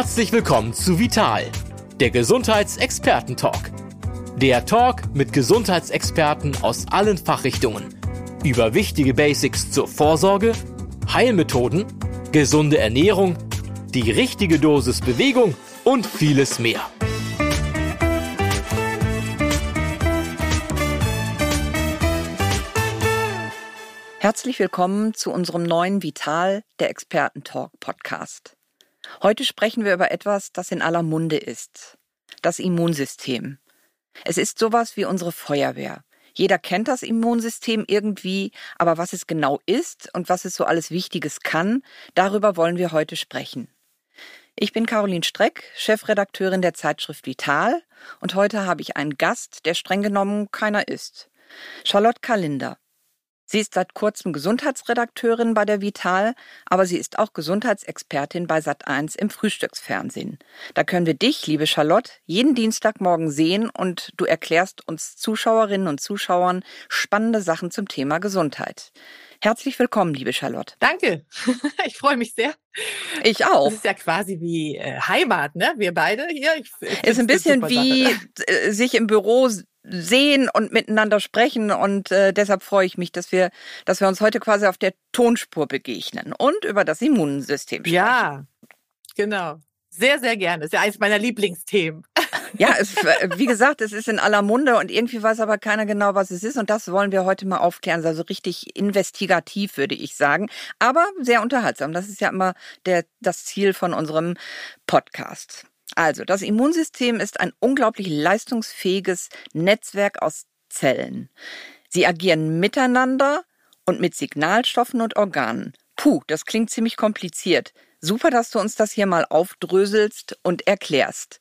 Herzlich willkommen zu Vital, der Gesundheitsexperten-Talk. Der Talk mit Gesundheitsexperten aus allen Fachrichtungen über wichtige Basics zur Vorsorge, Heilmethoden, gesunde Ernährung, die richtige Dosis Bewegung und vieles mehr. Herzlich willkommen zu unserem neuen Vital, der Experten-Talk Podcast. Heute sprechen wir über etwas, das in aller Munde ist. Das Immunsystem. Es ist sowas wie unsere Feuerwehr. Jeder kennt das Immunsystem irgendwie, aber was es genau ist und was es so alles Wichtiges kann, darüber wollen wir heute sprechen. Ich bin Caroline Streck, Chefredakteurin der Zeitschrift Vital und heute habe ich einen Gast, der streng genommen keiner ist. Charlotte Kalinder. Sie ist seit kurzem Gesundheitsredakteurin bei der Vital, aber sie ist auch Gesundheitsexpertin bei Sat1 im Frühstücksfernsehen. Da können wir dich, liebe Charlotte, jeden Dienstagmorgen sehen und du erklärst uns Zuschauerinnen und Zuschauern spannende Sachen zum Thema Gesundheit. Herzlich willkommen, liebe Charlotte. Danke. Ich freue mich sehr. Ich auch. Das ist ja quasi wie äh, Heimat, ne? Wir beide hier. Ich, ich ist ein bisschen wie Sache. sich im Büro sehen und miteinander sprechen und äh, deshalb freue ich mich, dass wir, dass wir uns heute quasi auf der Tonspur begegnen und über das Immunsystem sprechen. Ja, genau. Sehr, sehr gerne. Das ist ja eines meiner Lieblingsthemen. Ja, es, wie gesagt, es ist in aller Munde und irgendwie weiß aber keiner genau, was es ist. Und das wollen wir heute mal aufklären. Also richtig investigativ, würde ich sagen. Aber sehr unterhaltsam. Das ist ja immer der, das Ziel von unserem Podcast. Also, das Immunsystem ist ein unglaublich leistungsfähiges Netzwerk aus Zellen. Sie agieren miteinander und mit Signalstoffen und Organen. Puh, das klingt ziemlich kompliziert. Super, dass du uns das hier mal aufdröselst und erklärst.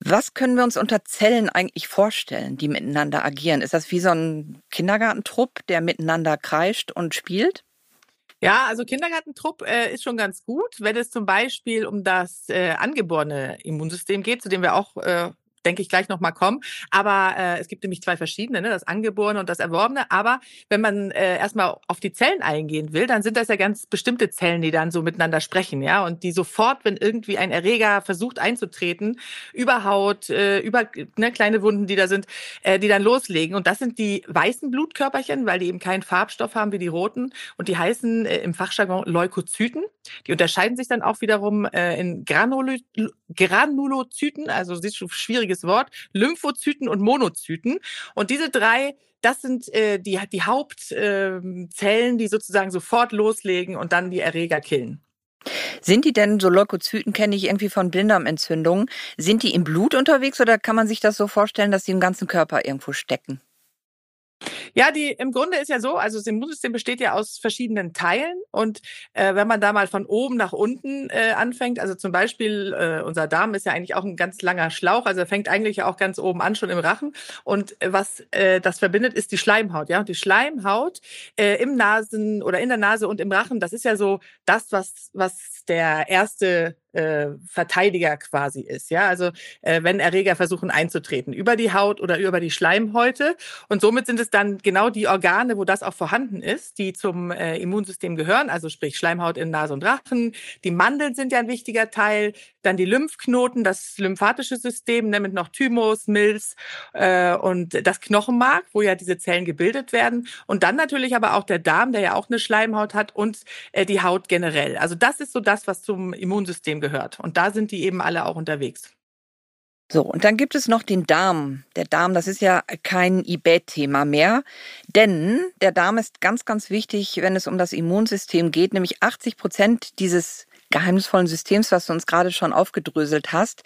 Was können wir uns unter Zellen eigentlich vorstellen, die miteinander agieren? Ist das wie so ein Kindergartentrupp, der miteinander kreischt und spielt? Ja, also Kindergartentrupp äh, ist schon ganz gut, wenn es zum Beispiel um das äh, angeborene Immunsystem geht, zu dem wir auch äh, denke ich, gleich nochmal kommen. Aber äh, es gibt nämlich zwei verschiedene, ne? das Angeborene und das Erworbene. Aber wenn man äh, erstmal auf die Zellen eingehen will, dann sind das ja ganz bestimmte Zellen, die dann so miteinander sprechen, ja. Und die sofort, wenn irgendwie ein Erreger versucht einzutreten, über Haut, äh, über ne, kleine Wunden, die da sind, äh, die dann loslegen. Und das sind die weißen Blutkörperchen, weil die eben keinen Farbstoff haben wie die roten. Und die heißen äh, im Fachjargon Leukozyten. Die unterscheiden sich dann auch wiederum äh, in Granulo Granulozyten, also schon schwierige schwieriges Wort, Lymphozyten und Monozyten. Und diese drei das sind äh, die, die Hauptzellen, äh, die sozusagen sofort loslegen und dann die Erreger killen. Sind die denn, so Leukozyten kenne ich irgendwie von Blinddarmentzündungen, sind die im Blut unterwegs oder kann man sich das so vorstellen, dass die im ganzen Körper irgendwo stecken? Ja, die im Grunde ist ja so, also das Immunsystem besteht ja aus verschiedenen Teilen und äh, wenn man da mal von oben nach unten äh, anfängt, also zum Beispiel äh, unser Darm ist ja eigentlich auch ein ganz langer Schlauch, also er fängt eigentlich auch ganz oben an, schon im Rachen und äh, was äh, das verbindet, ist die Schleimhaut, ja, und die Schleimhaut äh, im Nasen oder in der Nase und im Rachen, das ist ja so das, was was der erste äh, Verteidiger quasi ist. Ja, also äh, wenn Erreger versuchen einzutreten über die Haut oder über die Schleimhäute und somit sind es dann genau die Organe, wo das auch vorhanden ist, die zum äh, Immunsystem gehören. Also sprich Schleimhaut in Nase und Rachen. Die Mandeln sind ja ein wichtiger Teil. Dann die Lymphknoten, das lymphatische System, nämlich noch Thymus, Milz äh, und das Knochenmark, wo ja diese Zellen gebildet werden. Und dann natürlich aber auch der Darm, der ja auch eine Schleimhaut hat und äh, die Haut generell. Also das ist so das, was zum Immunsystem gehört. Und da sind die eben alle auch unterwegs. So, und dann gibt es noch den Darm. Der Darm, das ist ja kein IBET-Thema mehr, denn der Darm ist ganz, ganz wichtig, wenn es um das Immunsystem geht, nämlich 80 Prozent dieses geheimnisvollen Systems, was du uns gerade schon aufgedröselt hast,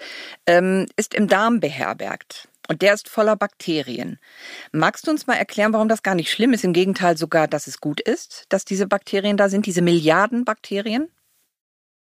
ähm, ist im Darm beherbergt. Und der ist voller Bakterien. Magst du uns mal erklären, warum das gar nicht schlimm ist? Im Gegenteil sogar, dass es gut ist, dass diese Bakterien da sind, diese Milliarden Bakterien?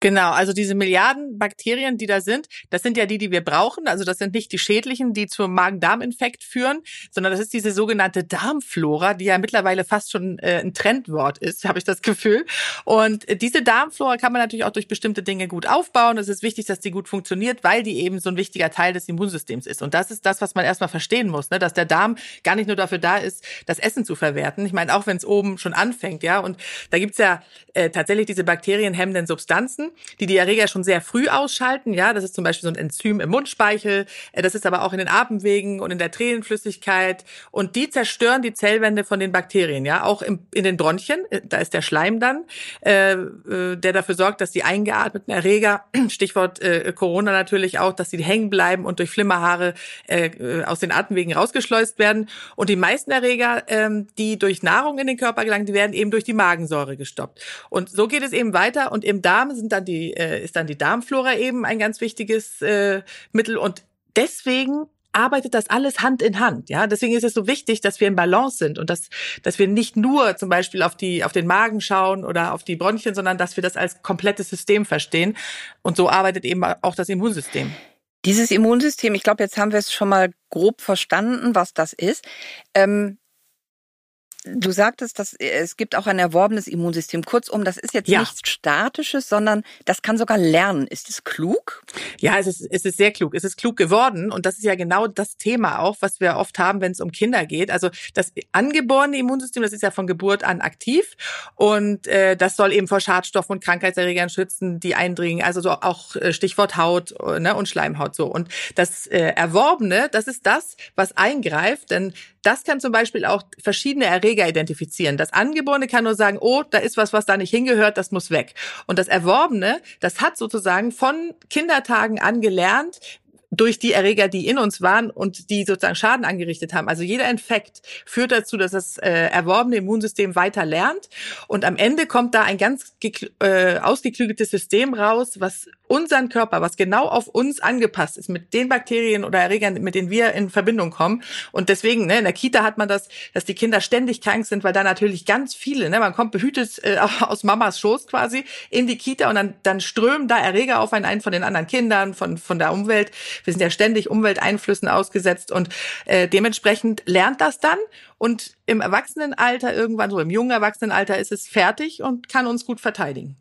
Genau, also diese Milliarden Bakterien, die da sind, das sind ja die, die wir brauchen. Also das sind nicht die schädlichen, die zum Magen-Darm-Infekt führen, sondern das ist diese sogenannte Darmflora, die ja mittlerweile fast schon äh, ein Trendwort ist, habe ich das Gefühl. Und äh, diese Darmflora kann man natürlich auch durch bestimmte Dinge gut aufbauen. Es ist wichtig, dass die gut funktioniert, weil die eben so ein wichtiger Teil des Immunsystems ist. Und das ist das, was man erstmal verstehen muss, ne? dass der Darm gar nicht nur dafür da ist, das Essen zu verwerten. Ich meine, auch wenn es oben schon anfängt, ja. Und da gibt's ja äh, tatsächlich diese bakterienhemmenden Substanzen. Die die Erreger schon sehr früh ausschalten. Ja, das ist zum Beispiel so ein Enzym im Mundspeichel. Äh, das ist aber auch in den Atemwegen und in der Tränenflüssigkeit. Und die zerstören die Zellwände von den Bakterien. Ja, auch im, in den Bronchien. Äh, da ist der Schleim dann, äh, äh, der dafür sorgt, dass die eingeatmeten Erreger, Stichwort äh, Corona natürlich auch, dass sie hängen bleiben und durch Flimmerhaare äh, aus den Atemwegen rausgeschleust werden. Und die meisten Erreger, ähm, die durch Nahrung in den Körper gelangen, die werden eben durch die Magensäure gestoppt. Und so geht es eben weiter. Und im Darm sind dann die, äh, ist dann die Darmflora eben ein ganz wichtiges äh, Mittel. Und deswegen arbeitet das alles Hand in Hand. Ja, deswegen ist es so wichtig, dass wir in Balance sind und dass, dass wir nicht nur zum Beispiel auf die, auf den Magen schauen oder auf die Bronchien, sondern dass wir das als komplettes System verstehen. Und so arbeitet eben auch das Immunsystem. Dieses Immunsystem, ich glaube, jetzt haben wir es schon mal grob verstanden, was das ist. Ähm, Du sagtest, dass äh, es gibt auch ein erworbenes Immunsystem. Kurzum, das ist jetzt ja. nichts Statisches, sondern das kann sogar lernen. Ist es klug? Ja, es ist, es ist sehr klug. Es ist klug geworden. Und das ist ja genau das Thema auch, was wir oft haben, wenn es um Kinder geht. Also das angeborene Immunsystem, das ist ja von Geburt an aktiv. Und äh, das soll eben vor Schadstoffen und Krankheitserregern schützen, die eindringen. Also so auch äh, Stichwort Haut ne, und Schleimhaut so. Und das äh, Erworbene, das ist das, was eingreift. Denn das kann zum Beispiel auch verschiedene Erreger identifizieren. Das Angeborene kann nur sagen, oh, da ist was, was da nicht hingehört, das muss weg. Und das Erworbene, das hat sozusagen von Kindertagen an gelernt, durch die Erreger, die in uns waren und die sozusagen Schaden angerichtet haben. Also jeder Infekt führt dazu, dass das äh, erworbene Immunsystem weiter lernt und am Ende kommt da ein ganz äh, ausgeklügeltes System raus, was unseren Körper, was genau auf uns angepasst ist, mit den Bakterien oder Erregern, mit denen wir in Verbindung kommen. Und deswegen, ne, in der Kita hat man das, dass die Kinder ständig krank sind, weil da natürlich ganz viele, ne, man kommt behütet äh, aus Mamas Schoß quasi in die Kita und dann, dann strömen da Erreger auf einen ein von den anderen Kindern, von, von der Umwelt. Wir sind ja ständig Umwelteinflüssen ausgesetzt und äh, dementsprechend lernt das dann und im Erwachsenenalter irgendwann, so im jungen Erwachsenenalter ist es fertig und kann uns gut verteidigen.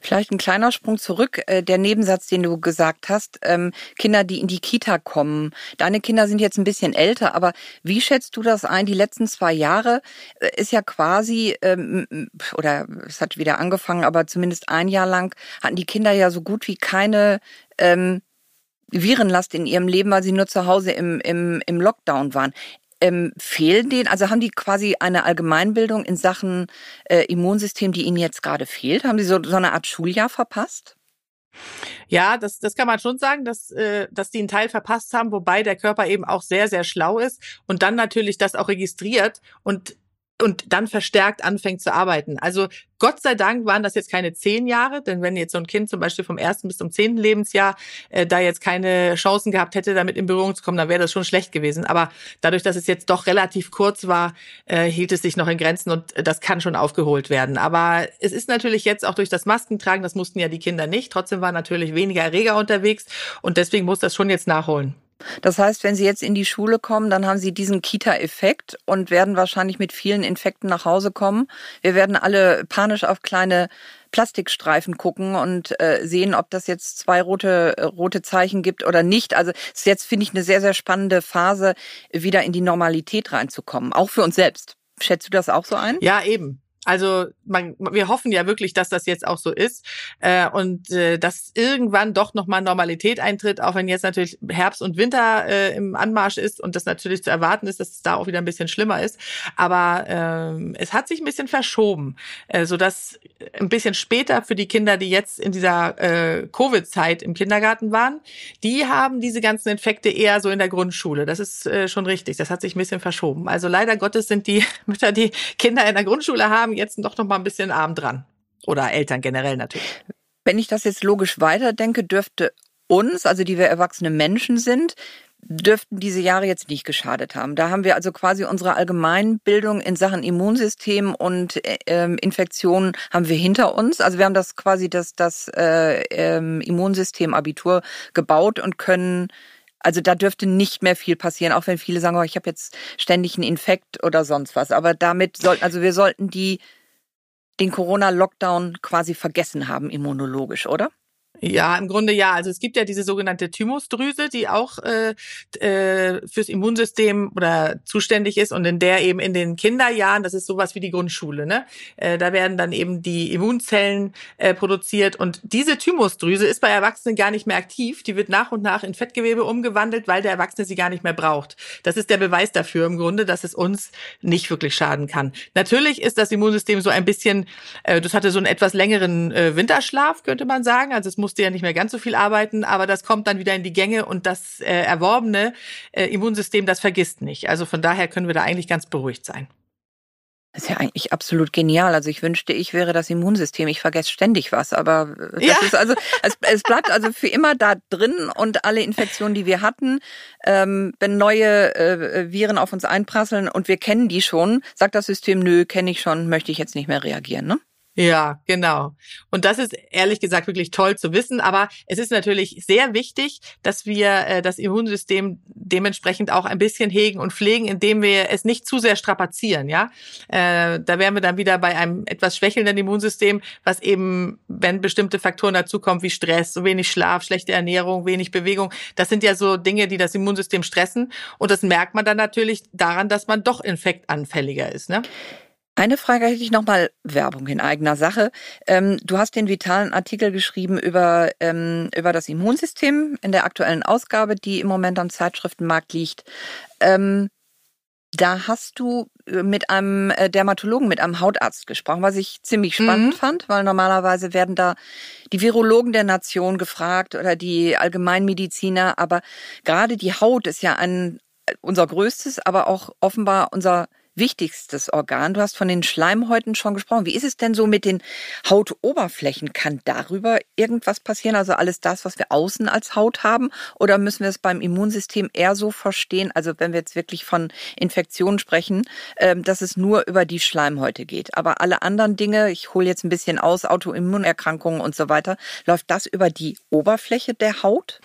Vielleicht ein kleiner Sprung zurück. Äh, der Nebensatz, den du gesagt hast, ähm, Kinder, die in die Kita kommen. Deine Kinder sind jetzt ein bisschen älter, aber wie schätzt du das ein? Die letzten zwei Jahre äh, ist ja quasi, ähm, oder es hat wieder angefangen, aber zumindest ein Jahr lang hatten die Kinder ja so gut wie keine ähm, Virenlast in ihrem Leben, weil sie nur zu Hause im, im, im Lockdown waren. Ähm, fehlen denen, also haben die quasi eine Allgemeinbildung in Sachen äh, Immunsystem, die ihnen jetzt gerade fehlt? Haben sie so, so eine Art Schuljahr verpasst? Ja, das, das kann man schon sagen, dass, äh, dass die einen Teil verpasst haben, wobei der Körper eben auch sehr, sehr schlau ist und dann natürlich das auch registriert und und dann verstärkt anfängt zu arbeiten. Also Gott sei Dank waren das jetzt keine zehn Jahre, denn wenn jetzt so ein Kind zum Beispiel vom ersten bis zum zehnten Lebensjahr äh, da jetzt keine Chancen gehabt hätte, damit in Berührung zu kommen, dann wäre das schon schlecht gewesen. Aber dadurch, dass es jetzt doch relativ kurz war, äh, hielt es sich noch in Grenzen und das kann schon aufgeholt werden. Aber es ist natürlich jetzt auch durch das Maskentragen, das mussten ja die Kinder nicht. Trotzdem waren natürlich weniger Erreger unterwegs und deswegen muss das schon jetzt nachholen. Das heißt, wenn Sie jetzt in die Schule kommen, dann haben Sie diesen Kita-Effekt und werden wahrscheinlich mit vielen Infekten nach Hause kommen. Wir werden alle panisch auf kleine Plastikstreifen gucken und äh, sehen, ob das jetzt zwei rote, rote Zeichen gibt oder nicht. Also ist jetzt, finde ich, eine sehr, sehr spannende Phase, wieder in die Normalität reinzukommen, auch für uns selbst. Schätzt du das auch so ein? Ja, eben. Also man, wir hoffen ja wirklich, dass das jetzt auch so ist äh, und äh, dass irgendwann doch nochmal Normalität eintritt, auch wenn jetzt natürlich Herbst und Winter äh, im Anmarsch ist und das natürlich zu erwarten ist, dass es da auch wieder ein bisschen schlimmer ist. Aber äh, es hat sich ein bisschen verschoben, äh, sodass ein bisschen später für die Kinder, die jetzt in dieser äh, Covid-Zeit im Kindergarten waren, die haben diese ganzen Infekte eher so in der Grundschule. Das ist äh, schon richtig. Das hat sich ein bisschen verschoben. Also leider Gottes sind die Mütter, die Kinder in der Grundschule haben, haben jetzt doch noch mal ein bisschen arm dran. Oder Eltern generell natürlich. Wenn ich das jetzt logisch weiterdenke, dürfte uns, also die wir erwachsene Menschen sind, dürften diese Jahre jetzt nicht geschadet haben. Da haben wir also quasi unsere Allgemeinbildung in Sachen Immunsystem und äh, Infektionen haben wir hinter uns. Also wir haben das quasi das, das äh, ähm, Immunsystem-Abitur gebaut und können also da dürfte nicht mehr viel passieren, auch wenn viele sagen, oh, ich habe jetzt ständig einen Infekt oder sonst was. Aber damit sollten, also wir sollten die den Corona-Lockdown quasi vergessen haben, immunologisch, oder? Ja, im Grunde ja. Also es gibt ja diese sogenannte Thymusdrüse, die auch äh, äh, fürs Immunsystem oder zuständig ist und in der eben in den Kinderjahren, das ist sowas wie die Grundschule, ne? Äh, da werden dann eben die Immunzellen äh, produziert und diese Thymusdrüse ist bei Erwachsenen gar nicht mehr aktiv. Die wird nach und nach in Fettgewebe umgewandelt, weil der Erwachsene sie gar nicht mehr braucht. Das ist der Beweis dafür im Grunde, dass es uns nicht wirklich schaden kann. Natürlich ist das Immunsystem so ein bisschen, äh, das hatte so einen etwas längeren äh, Winterschlaf, könnte man sagen. Also musste ja nicht mehr ganz so viel arbeiten, aber das kommt dann wieder in die Gänge und das äh, erworbene äh, Immunsystem, das vergisst nicht. Also von daher können wir da eigentlich ganz beruhigt sein. Das ist ja eigentlich absolut genial. Also ich wünschte, ich wäre das Immunsystem. Ich vergesse ständig was, aber das ja. ist also es, es, bleibt also für immer da drin und alle Infektionen, die wir hatten, ähm, wenn neue äh, Viren auf uns einprasseln und wir kennen die schon, sagt das System, nö, kenne ich schon, möchte ich jetzt nicht mehr reagieren, ne? Ja, genau. Und das ist ehrlich gesagt wirklich toll zu wissen. Aber es ist natürlich sehr wichtig, dass wir äh, das Immunsystem dementsprechend auch ein bisschen hegen und pflegen, indem wir es nicht zu sehr strapazieren. Ja, äh, da wären wir dann wieder bei einem etwas schwächelnden Immunsystem, was eben, wenn bestimmte Faktoren dazukommen wie Stress, so wenig Schlaf, schlechte Ernährung, wenig Bewegung, das sind ja so Dinge, die das Immunsystem stressen. Und das merkt man dann natürlich daran, dass man doch infektanfälliger ist. Ne? Eine Frage hätte ich nochmal Werbung in eigener Sache. Ähm, du hast den vitalen Artikel geschrieben über, ähm, über das Immunsystem in der aktuellen Ausgabe, die im Moment am Zeitschriftenmarkt liegt. Ähm, da hast du äh, mit einem äh, Dermatologen, mit einem Hautarzt gesprochen, was ich ziemlich spannend mhm. fand, weil normalerweise werden da die Virologen der Nation gefragt oder die Allgemeinmediziner, aber gerade die Haut ist ja ein äh, unser größtes, aber auch offenbar unser wichtigstes Organ. Du hast von den Schleimhäuten schon gesprochen. Wie ist es denn so mit den Hautoberflächen? Kann darüber irgendwas passieren? Also alles das, was wir außen als Haut haben? Oder müssen wir es beim Immunsystem eher so verstehen, also wenn wir jetzt wirklich von Infektionen sprechen, ähm, dass es nur über die Schleimhäute geht? Aber alle anderen Dinge, ich hole jetzt ein bisschen aus, Autoimmunerkrankungen und so weiter, läuft das über die Oberfläche der Haut?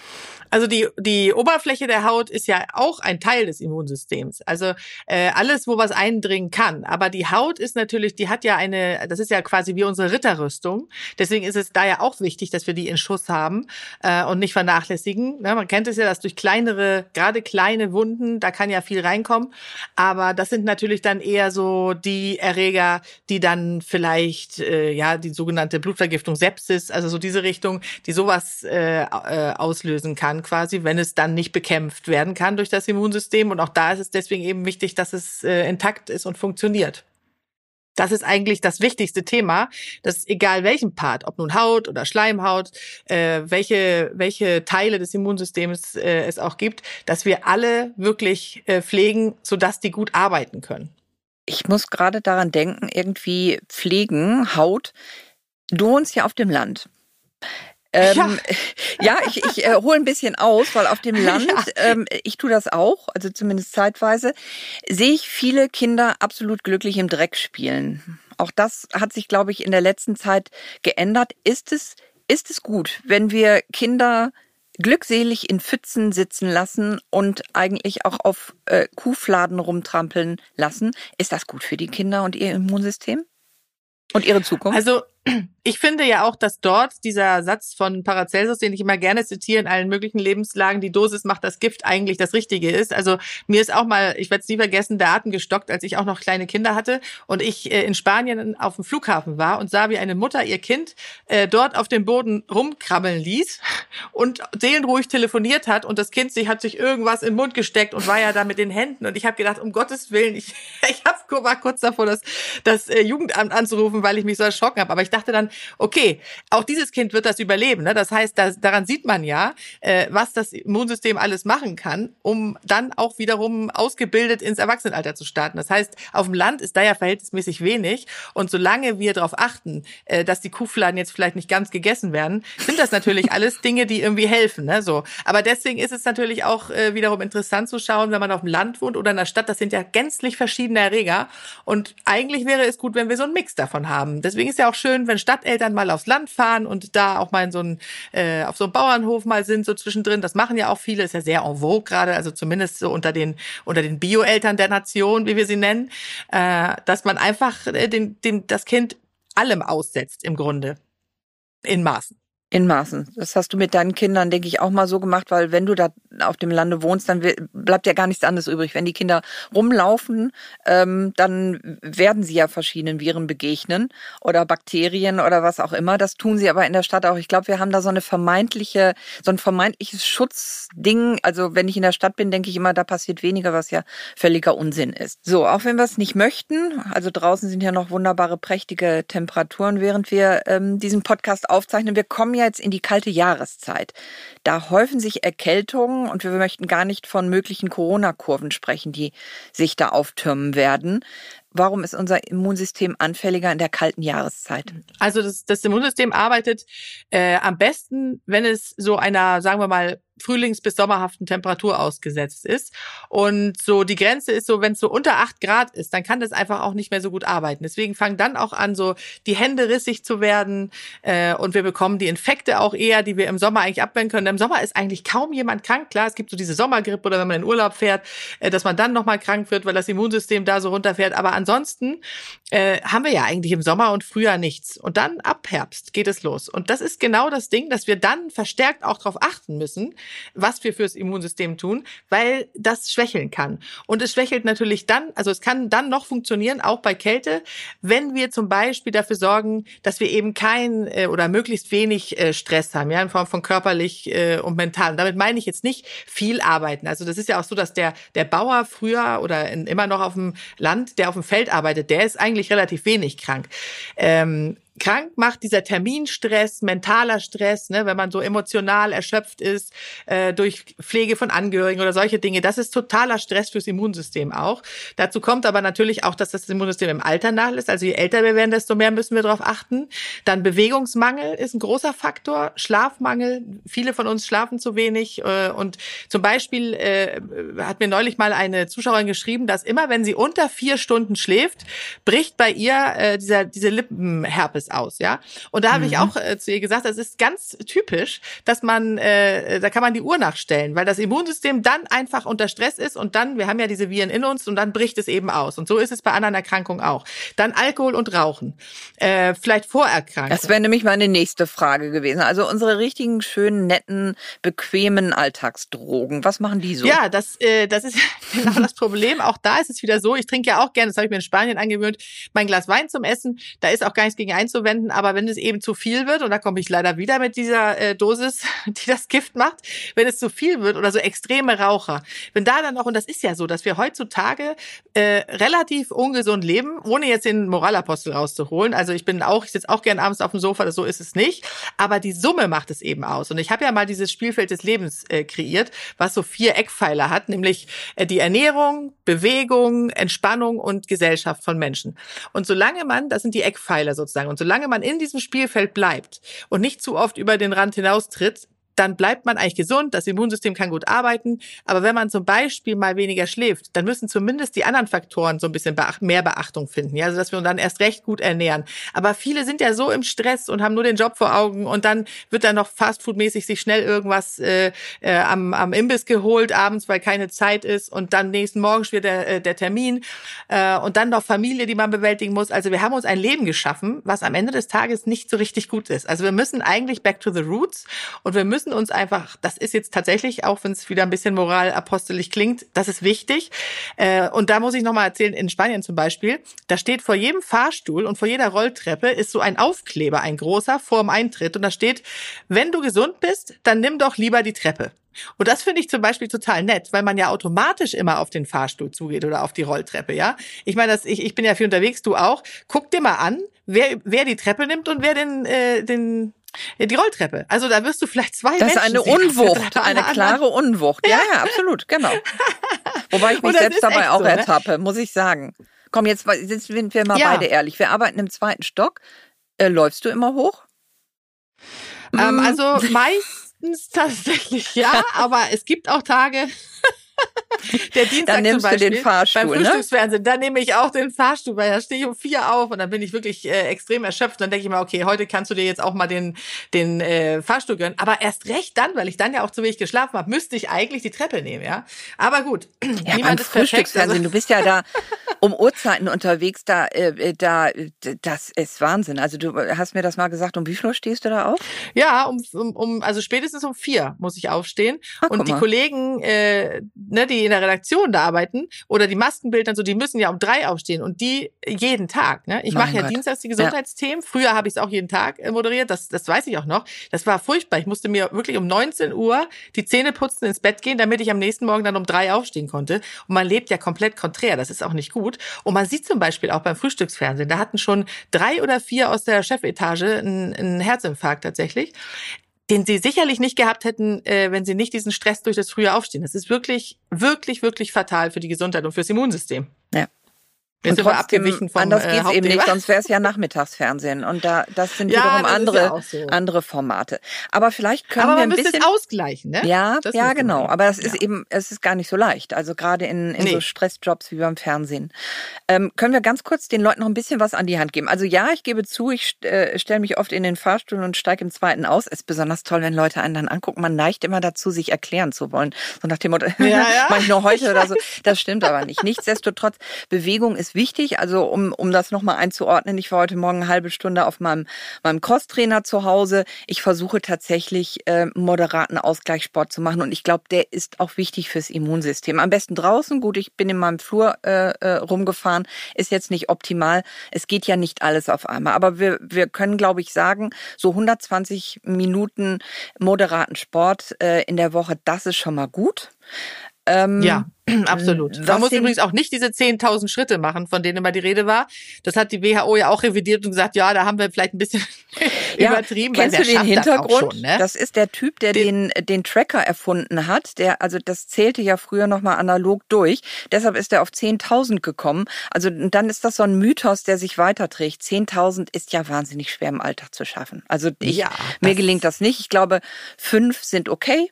Also die, die Oberfläche der Haut ist ja auch ein Teil des Immunsystems. Also äh, alles, wo was eindringen kann. Aber die Haut ist natürlich, die hat ja eine, das ist ja quasi wie unsere Ritterrüstung. Deswegen ist es da ja auch wichtig, dass wir die in Schuss haben äh, und nicht vernachlässigen. Ne? Man kennt es ja, dass durch kleinere, gerade kleine Wunden, da kann ja viel reinkommen. Aber das sind natürlich dann eher so die Erreger, die dann vielleicht, äh, ja, die sogenannte Blutvergiftung, Sepsis, also so diese Richtung, die sowas äh, äh, auslösen kann quasi, wenn es dann nicht bekämpft werden kann durch das Immunsystem. Und auch da ist es deswegen eben wichtig, dass es äh, intakt ist und funktioniert. Das ist eigentlich das wichtigste Thema, dass egal welchen Part, ob nun Haut oder Schleimhaut, äh, welche, welche Teile des Immunsystems äh, es auch gibt, dass wir alle wirklich äh, pflegen, sodass die gut arbeiten können. Ich muss gerade daran denken, irgendwie pflegen, Haut. Du wohnst ja auf dem Land. Ähm, ja. ja, ich, ich äh, hole ein bisschen aus, weil auf dem Land, ja. ähm, ich tue das auch, also zumindest zeitweise, sehe ich viele Kinder absolut glücklich im Dreck spielen. Auch das hat sich, glaube ich, in der letzten Zeit geändert. Ist es, ist es gut, wenn wir Kinder glückselig in Pfützen sitzen lassen und eigentlich auch auf äh, Kuhfladen rumtrampeln lassen? Ist das gut für die Kinder und ihr Immunsystem? Und ihre Zukunft? Also ich finde ja auch, dass dort dieser Satz von Paracelsus, den ich immer gerne zitiere in allen möglichen Lebenslagen, die Dosis macht das Gift, eigentlich das Richtige ist. Also mir ist auch mal, ich werde es nie vergessen, der Atem gestockt, als ich auch noch kleine Kinder hatte und ich äh, in Spanien auf dem Flughafen war und sah, wie eine Mutter ihr Kind äh, dort auf dem Boden rumkrabbeln ließ und seelenruhig telefoniert hat und das Kind sich hat sich irgendwas im Mund gesteckt und war ja da mit den Händen und ich habe gedacht, um Gottes Willen, ich, ich hab, war kurz davor, das, das äh, Jugendamt anzurufen, weil ich mich so erschrocken habe. Aber ich dann, okay, auch dieses Kind wird das überleben. Ne? Das heißt, das, daran sieht man ja, äh, was das Immunsystem alles machen kann, um dann auch wiederum ausgebildet ins Erwachsenenalter zu starten. Das heißt, auf dem Land ist da ja verhältnismäßig wenig. Und solange wir darauf achten, äh, dass die Kuhfladen jetzt vielleicht nicht ganz gegessen werden, sind das natürlich alles Dinge, die irgendwie helfen. Ne? So. Aber deswegen ist es natürlich auch äh, wiederum interessant zu schauen, wenn man auf dem Land wohnt oder in der Stadt. Das sind ja gänzlich verschiedene Erreger. Und eigentlich wäre es gut, wenn wir so einen Mix davon haben. Deswegen ist ja auch schön, wenn Stadteltern mal aufs Land fahren und da auch mal in so ein, äh, auf so einem Bauernhof mal sind, so zwischendrin. Das machen ja auch viele, ist ja sehr en vogue gerade, also zumindest so unter den, unter den Bio-Eltern der Nation, wie wir sie nennen, äh, dass man einfach äh, den, den, das Kind allem aussetzt im Grunde. In Maßen. In Maßen. Das hast du mit deinen Kindern, denke ich, auch mal so gemacht, weil wenn du da auf dem Lande wohnst, dann bleibt ja gar nichts anderes übrig. Wenn die Kinder rumlaufen, ähm, dann werden sie ja verschiedenen Viren begegnen oder Bakterien oder was auch immer. Das tun sie aber in der Stadt auch. Ich glaube, wir haben da so eine vermeintliche, so ein vermeintliches Schutzding. Also wenn ich in der Stadt bin, denke ich immer, da passiert weniger, was ja völliger Unsinn ist. So, auch wenn wir es nicht möchten, also draußen sind ja noch wunderbare, prächtige Temperaturen, während wir ähm, diesen Podcast aufzeichnen. Wir kommen jetzt in die kalte Jahreszeit. Da häufen sich Erkältungen und wir möchten gar nicht von möglichen Corona-Kurven sprechen, die sich da auftürmen werden. Warum ist unser Immunsystem anfälliger in der kalten Jahreszeit? Also das, das Immunsystem arbeitet äh, am besten, wenn es so einer, sagen wir mal, frühlings- bis sommerhaften Temperatur ausgesetzt ist. Und so die Grenze ist so, wenn es so unter acht Grad ist, dann kann das einfach auch nicht mehr so gut arbeiten. Deswegen fangen dann auch an, so die Hände rissig zu werden äh, und wir bekommen die Infekte auch eher, die wir im Sommer eigentlich abwehren können. Im Sommer ist eigentlich kaum jemand krank. Klar, es gibt so diese Sommergrippe oder wenn man in Urlaub fährt, äh, dass man dann nochmal krank wird, weil das Immunsystem da so runterfährt. Aber ansonsten äh, haben wir ja eigentlich im Sommer und Frühjahr nichts. Und dann ab Herbst geht es los. Und das ist genau das Ding, dass wir dann verstärkt auch darauf achten müssen, was wir fürs Immunsystem tun, weil das schwächeln kann. Und es schwächelt natürlich dann, also es kann dann noch funktionieren, auch bei Kälte, wenn wir zum Beispiel dafür sorgen, dass wir eben kein äh, oder möglichst wenig äh, Stress haben, ja, in Form von körperlich äh, und mental. Und damit meine ich jetzt nicht viel arbeiten. Also das ist ja auch so, dass der, der Bauer früher oder in, immer noch auf dem Land, der auf dem Feld arbeitet, der ist eigentlich relativ wenig krank. Ähm, krank macht dieser Terminstress, mentaler Stress, ne, wenn man so emotional erschöpft ist äh, durch Pflege von Angehörigen oder solche Dinge. Das ist totaler Stress fürs Immunsystem auch. Dazu kommt aber natürlich auch, dass das Immunsystem im Alter nachlässt. Also je älter wir werden, desto mehr müssen wir darauf achten. Dann Bewegungsmangel ist ein großer Faktor, Schlafmangel. Viele von uns schlafen zu wenig äh, und zum Beispiel äh, hat mir neulich mal eine Zuschauerin geschrieben, dass immer wenn sie unter vier Stunden schläft, bricht bei ihr äh, dieser diese Lippenherpes alles aus, ja. Und da habe mhm. ich auch äh, zu ihr gesagt, das ist ganz typisch, dass man, äh, da kann man die Uhr nachstellen, weil das Immunsystem dann einfach unter Stress ist und dann, wir haben ja diese Viren in uns und dann bricht es eben aus. Und so ist es bei anderen Erkrankungen auch. Dann Alkohol und Rauchen, äh, vielleicht Vorerkrankungen. Das wäre nämlich meine nächste Frage gewesen. Also unsere richtigen, schönen, netten, bequemen Alltagsdrogen, was machen die so? Ja, das, äh, das ist genau das Problem. Auch da ist es wieder so, ich trinke ja auch gerne, das habe ich mir in Spanien angewöhnt, mein Glas Wein zum Essen, da ist auch gar nichts gegen einzuwenden anzuwenden, aber wenn es eben zu viel wird, und da komme ich leider wieder mit dieser äh, Dosis, die das Gift macht, wenn es zu viel wird oder so extreme Raucher, wenn da dann noch, und das ist ja so, dass wir heutzutage äh, relativ ungesund leben, ohne jetzt den Moralapostel rauszuholen. Also ich bin auch, ich sitze auch gern abends auf dem Sofa, so ist es nicht, aber die Summe macht es eben aus. Und ich habe ja mal dieses Spielfeld des Lebens äh, kreiert, was so vier Eckpfeiler hat, nämlich äh, die Ernährung, Bewegung, Entspannung und Gesellschaft von Menschen. Und solange man, das sind die Eckpfeiler sozusagen, und solange man in diesem Spielfeld bleibt und nicht zu oft über den Rand hinaustritt, dann bleibt man eigentlich gesund, das Immunsystem kann gut arbeiten. Aber wenn man zum Beispiel mal weniger schläft, dann müssen zumindest die anderen Faktoren so ein bisschen beacht, mehr Beachtung finden. Ja, also dass wir uns dann erst recht gut ernähren. Aber viele sind ja so im Stress und haben nur den Job vor Augen und dann wird dann noch Fastfood-mäßig sich schnell irgendwas äh, äh, am, am Imbiss geholt abends, weil keine Zeit ist und dann nächsten Morgen schon der, äh, der Termin äh, und dann noch Familie, die man bewältigen muss. Also wir haben uns ein Leben geschaffen, was am Ende des Tages nicht so richtig gut ist. Also wir müssen eigentlich back to the roots und wir müssen müssen uns einfach, das ist jetzt tatsächlich, auch wenn es wieder ein bisschen moralapostelig klingt, das ist wichtig. Äh, und da muss ich nochmal erzählen, in Spanien zum Beispiel, da steht vor jedem Fahrstuhl und vor jeder Rolltreppe ist so ein Aufkleber, ein großer, vorm Eintritt. Und da steht, wenn du gesund bist, dann nimm doch lieber die Treppe. Und das finde ich zum Beispiel total nett, weil man ja automatisch immer auf den Fahrstuhl zugeht oder auf die Rolltreppe, ja. Ich meine, ich, ich bin ja viel unterwegs, du auch. Guck dir mal an, wer, wer die Treppe nimmt und wer den, äh, den, die Rolltreppe. Also da wirst du vielleicht zwei Das ist eine sehen. Unwucht, eine klare Unwucht. Ja, ja, absolut, genau. Wobei ich mich selbst dabei auch so, ne? ertappe, muss ich sagen. Komm, jetzt, jetzt sind wir mal ja. beide ehrlich. Wir arbeiten im zweiten Stock. Äh, läufst du immer hoch? Ähm, also meistens tatsächlich ja, aber es gibt auch Tage, Der Dienstag dann nimmst zum Beispiel, du den Fahrstuhl, beim ne? Frühstücksfernsehen, dann nehme ich auch den Fahrstuhl, weil da stehe ich um vier auf und dann bin ich wirklich äh, extrem erschöpft. Dann denke ich mir, okay, heute kannst du dir jetzt auch mal den, den äh, Fahrstuhl gönnen. Aber erst recht dann, weil ich dann ja auch zu wenig geschlafen habe, müsste ich eigentlich die Treppe nehmen, ja. Aber gut, ja, niemand beim ist Frühstücksfernsehen, also. du bist ja da um Uhrzeiten unterwegs, da, äh, da, das ist Wahnsinn. Also du hast mir das mal gesagt, um wie viel Uhr stehst du da auf? Ja, um, um, um also spätestens um vier muss ich aufstehen. Ach, und die Kollegen, äh, ne, die in der Redaktion da arbeiten oder die Maskenbildner, so, die müssen ja um drei aufstehen und die jeden Tag. Ne? Ich mache ja Gott. dienstags die Gesundheitsthemen. Ja. Früher habe ich es auch jeden Tag äh, moderiert, das, das weiß ich auch noch. Das war furchtbar. Ich musste mir wirklich um 19 Uhr die Zähne putzen, ins Bett gehen, damit ich am nächsten Morgen dann um drei aufstehen konnte. Und man lebt ja komplett konträr. Das ist auch nicht gut. Und man sieht zum Beispiel auch beim Frühstücksfernsehen, da hatten schon drei oder vier aus der Chefetage einen, einen Herzinfarkt tatsächlich den sie sicherlich nicht gehabt hätten, äh, wenn sie nicht diesen Stress durch das frühe Aufstehen. Das ist wirklich, wirklich, wirklich fatal für die Gesundheit und fürs Immunsystem. Ja. Sind trotzdem, abgewichen vom anders geht's äh, eben nicht, sonst wäre es ja Nachmittagsfernsehen und da das sind ja, wiederum andere ja so. andere Formate. Aber vielleicht können aber wir ein bisschen ausgleichen, ne? Ja, das ja genau. Aber es ist eben es ist gar nicht so leicht. Also gerade in, in nee. so Stressjobs wie beim Fernsehen ähm, können wir ganz kurz den Leuten noch ein bisschen was an die Hand geben. Also ja, ich gebe zu, ich äh, stelle mich oft in den Fahrstuhl und steige im zweiten aus. Ist besonders toll, wenn Leute einen dann angucken. Man neigt immer dazu, sich erklären zu wollen. So nach dem Motto, ja, ja. mach ich nur heute oder so. Das stimmt aber nicht. Nichtsdestotrotz, Bewegung ist wichtig. Also um, um das nochmal einzuordnen, ich war heute Morgen eine halbe Stunde auf meinem, meinem Crosstrainer zu Hause. Ich versuche tatsächlich äh, moderaten Ausgleichssport zu machen und ich glaube, der ist auch wichtig fürs Immunsystem. Am besten draußen. Gut, ich bin in meinem Flur äh, äh, rumgefahren, ist jetzt nicht optimal. Es geht ja nicht alles auf einmal. Aber wir, wir können, glaube ich, sagen, so 120 Minuten moderaten Sport äh, in der Woche, das ist schon mal gut. Ähm, ja, absolut. Man muss übrigens auch nicht diese 10.000 Schritte machen, von denen immer die Rede war. Das hat die WHO ja auch revidiert und gesagt, ja, da haben wir vielleicht ein bisschen ja, übertrieben. Kennst du den Hintergrund? Schon, ne? Das ist der Typ, der den, den, den Tracker erfunden hat. Der, also das zählte ja früher nochmal analog durch. Deshalb ist er auf 10.000 gekommen. Also dann ist das so ein Mythos, der sich weiterträgt. 10.000 ist ja wahnsinnig schwer im Alltag zu schaffen. Also ich, ja, mir gelingt das nicht. Ich glaube, fünf sind okay.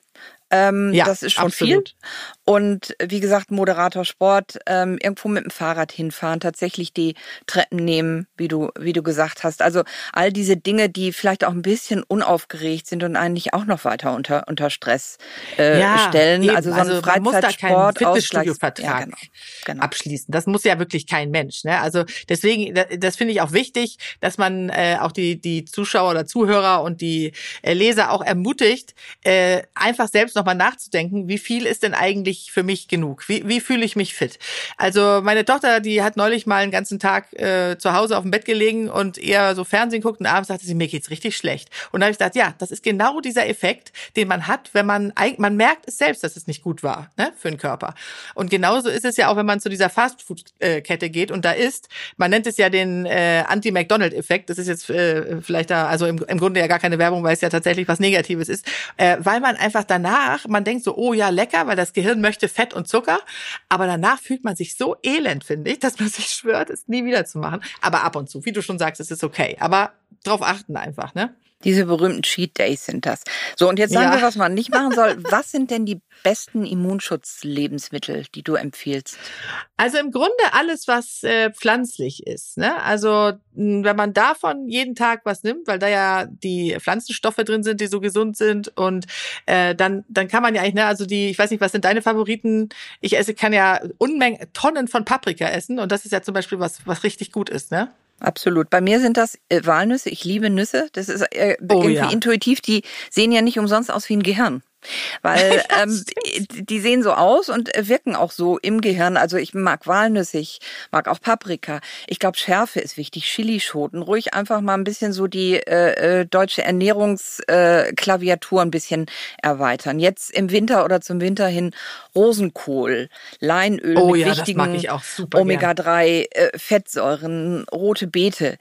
Ähm, ja, das ist schon absolut. viel. Und wie gesagt, Moderator Sport, ähm, irgendwo mit dem Fahrrad hinfahren, tatsächlich die Treppen nehmen, wie du, wie du gesagt hast. Also all diese Dinge, die vielleicht auch ein bisschen unaufgeregt sind und eigentlich auch noch weiter unter, unter Stress äh, ja, stellen. Eben. Also so ein also Freizeitsport, Fitnessstudio-Vertrag ja, genau, genau. abschließen. Das muss ja wirklich kein Mensch. Ne? Also deswegen, das, das finde ich auch wichtig, dass man äh, auch die, die Zuschauer oder Zuhörer und die äh, Leser auch ermutigt, äh, einfach selbst nochmal nachzudenken, wie viel ist denn eigentlich ich für mich genug? Wie, wie fühle ich mich fit? Also meine Tochter, die hat neulich mal einen ganzen Tag äh, zu Hause auf dem Bett gelegen und eher so Fernsehen guckt und abends sagte sie, mir geht's richtig schlecht. Und da habe ich gesagt, ja, das ist genau dieser Effekt, den man hat, wenn man man merkt es selbst, dass es nicht gut war ne, für den Körper. Und genauso ist es ja auch, wenn man zu dieser Fastfood-Kette geht und da isst. Man nennt es ja den äh, Anti-McDonald-Effekt. Das ist jetzt äh, vielleicht da, also im, im Grunde ja gar keine Werbung, weil es ja tatsächlich was Negatives ist, äh, weil man einfach danach, man denkt so, oh ja, lecker, weil das Gehirn möchte Fett und Zucker, aber danach fühlt man sich so elend, finde ich, dass man sich schwört, es nie wieder zu machen. Aber ab und zu, wie du schon sagst, es ist okay. Aber drauf achten einfach, ne? Diese berühmten Cheat Days sind das. So, und jetzt sagen ja. wir, was man nicht machen soll. Was sind denn die besten Immunschutzlebensmittel, die du empfiehlst? Also im Grunde alles, was äh, pflanzlich ist. Ne? Also wenn man davon jeden Tag was nimmt, weil da ja die Pflanzenstoffe drin sind, die so gesund sind, und äh, dann dann kann man ja eigentlich, ne, also die, ich weiß nicht, was sind deine Favoriten? Ich esse, kann ja Unmengen, Tonnen von Paprika essen, und das ist ja zum Beispiel was was richtig gut ist, ne? Absolut. Bei mir sind das äh, Walnüsse. Ich liebe Nüsse. Das ist äh, oh, irgendwie ja. intuitiv. Die sehen ja nicht umsonst aus wie ein Gehirn. Weil ähm, die sehen so aus und wirken auch so im Gehirn. Also ich mag Walnüsse, ich mag auch Paprika. Ich glaube, Schärfe ist wichtig. Chilischoten. Ruhig einfach mal ein bisschen so die äh, äh deutsche Ernährungsklaviatur äh, ein bisschen erweitern. Jetzt im Winter oder zum Winter hin Rosenkohl, Leinöl oh, mit ja, wichtigen Omega-3 äh, Fettsäuren, rote Beete.